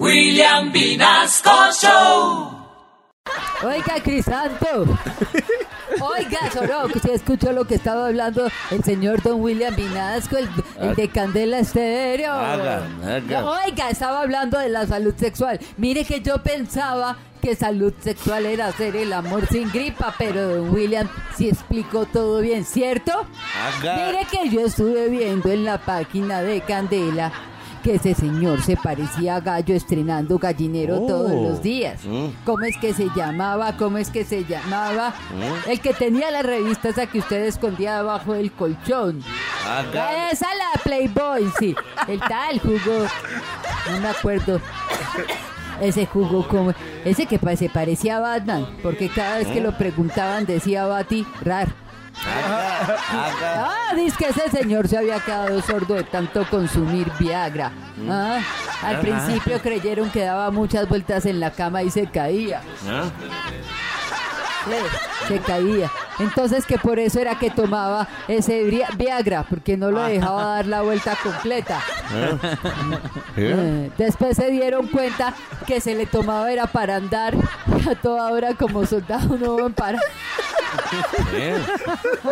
William Vinasco Show. Oiga, Crisanto. Oiga, Soro, que usted escuchó lo que estaba hablando el señor Don William Vinasco, el, el de Candela Estéreo. Haga, haga. Oiga, estaba hablando de la salud sexual. Mire que yo pensaba que salud sexual era hacer el amor sin gripa, pero Don William sí explicó todo bien, ¿cierto? Haga. Mire que yo estuve viendo en la página de Candela que ese señor se parecía a gallo estrenando gallinero Oh. todos los días. Mm. ¿Cómo es que se llamaba? ¿Cómo es que se llamaba? Mm. El que tenía la revista esa que usted escondía debajo del colchón. Haga. Esa la Playboy, sí. El tal jugó. No me acuerdo. Ese jugó como. Ese que se parecía a Batman. Porque cada vez que lo preguntaban decía Bati, rar. Ah, dice que ese señor se había quedado sordo de tanto consumir Viagra. Ah, al principio creyeron que daba muchas vueltas en la cama y se caía. Se caía. Entonces que por eso era que tomaba ese Viagra, porque no lo dejaba dar la vuelta completa. Eh, Después se dieron cuenta que se le tomaba era para andar a toda hora como soldado nuevo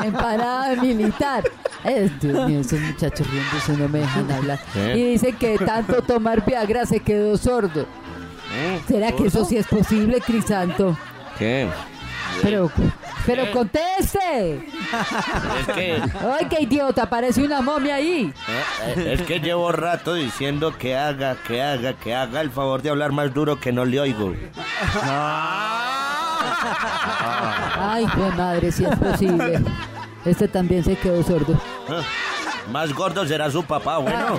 en, parada militar. Eh, Dios mío, esos muchachos riéndose no me dejan hablar. ¿Eh? Y dicen que tanto tomar Viagra se quedó sordo. ¿Será que eso sí es posible, Crisanto? ¿Qué? Pero, pero conteste. Es que, Ay, qué idiota, parece una momia ahí. eh, eh, es que llevo rato diciendo que haga, que haga, que haga el favor de hablar más duro que no le oigo. Ay, qué madre, si es posible. Este también se quedó sordo. Ah, Más gordo será su papá, bueno.